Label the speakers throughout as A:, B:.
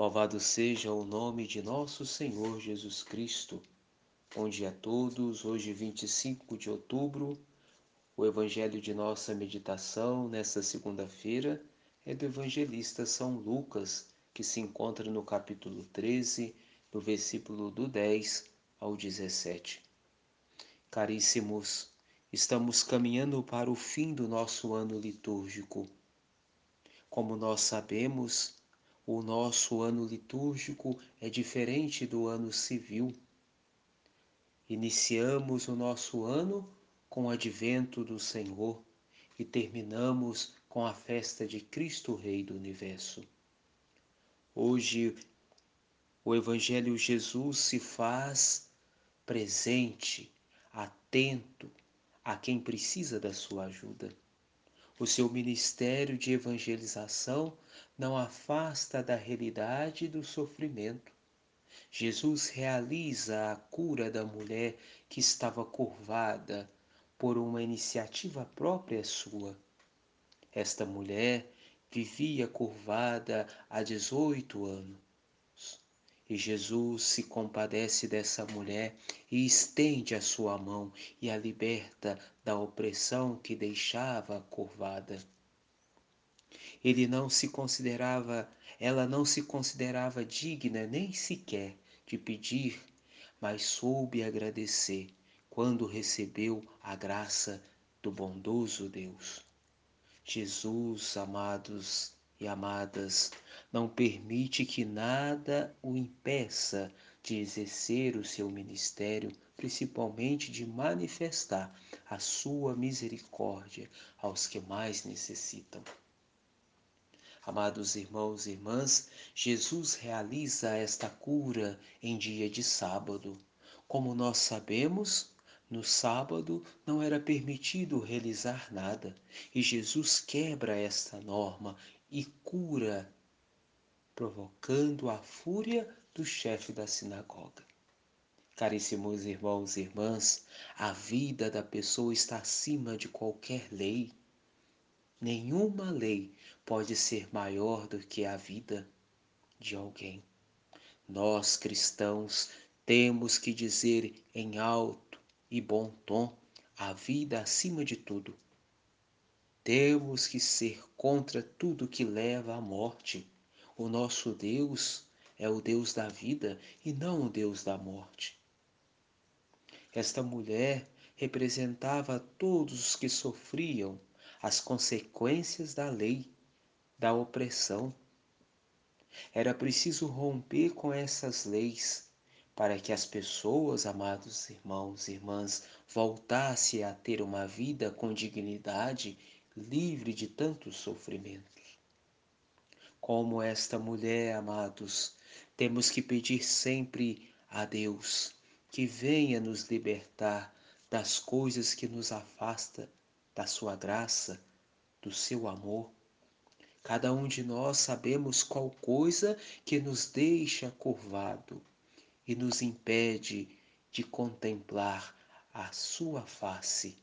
A: Louvado seja o nome de nosso Senhor Jesus Cristo. Bom dia a todos. Hoje, 25 de outubro, o evangelho de nossa meditação nesta segunda-feira é do evangelista São Lucas, que se encontra no capítulo 13, no versículo do 10 ao 17. Caríssimos, estamos caminhando para o fim do nosso ano litúrgico. Como nós sabemos, o nosso ano litúrgico é diferente do ano civil. Iniciamos o nosso ano com o advento do Senhor e terminamos com a festa de Cristo Rei do Universo. Hoje, o Evangelho Jesus se faz presente, atento a quem precisa da sua ajuda. O seu ministério de evangelização não afasta da realidade do sofrimento. Jesus realiza a cura da mulher que estava curvada por uma iniciativa própria sua. Esta mulher vivia curvada há 18 anos. E Jesus se compadece dessa mulher e estende a sua mão e a liberta da opressão que deixava curvada. Ele não se considerava, ela não se considerava digna nem sequer de pedir, mas soube agradecer quando recebeu a graça do bondoso Deus. Jesus, amados e amadas, não permite que nada o impeça de exercer o seu ministério, principalmente de manifestar a sua misericórdia aos que mais necessitam. Amados irmãos e irmãs, Jesus realiza esta cura em dia de sábado. Como nós sabemos, no sábado não era permitido realizar nada, e Jesus quebra esta norma e cura, provocando a fúria do chefe da sinagoga. Caríssimos irmãos e irmãs, a vida da pessoa está acima de qualquer lei. Nenhuma lei pode ser maior do que a vida de alguém. Nós cristãos temos que dizer em alto e bom tom a vida acima de tudo. Temos que ser contra tudo que leva à morte. O nosso Deus é o Deus da vida e não o Deus da morte. Esta mulher representava todos os que sofriam as consequências da lei da opressão. Era preciso romper com essas leis para que as pessoas, amados irmãos e irmãs, voltassem a ter uma vida com dignidade, livre de tantos sofrimentos. Como esta mulher, amados, temos que pedir sempre a Deus que venha nos libertar das coisas que nos afasta da sua graça, do seu amor Cada um de nós sabemos qual coisa que nos deixa curvado e nos impede de contemplar a sua face.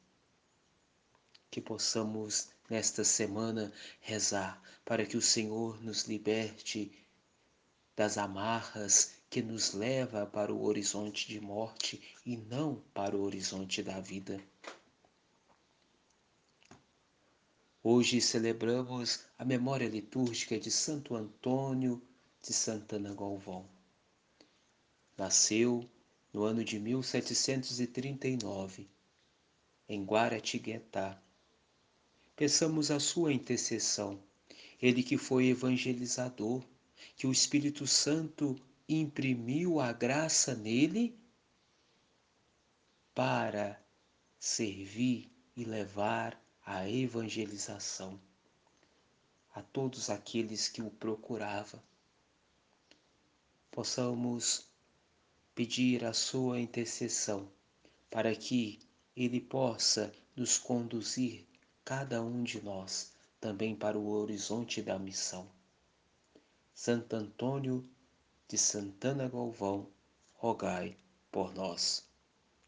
A: Que possamos nesta semana rezar para que o Senhor nos liberte das amarras que nos leva para o horizonte de morte e não para o horizonte da vida. Hoje celebramos a memória litúrgica de Santo Antônio de Santana Galvão. Nasceu no ano de 1739, em Guaratinguetá. Peçamos a sua intercessão, ele que foi evangelizador, que o Espírito Santo imprimiu a graça nele para servir e levar a evangelização a todos aqueles que o procuravam. Possamos pedir a sua intercessão para que ele possa nos conduzir, cada um de nós, também para o horizonte da missão. Santo Antônio de Santana Galvão, rogai por nós.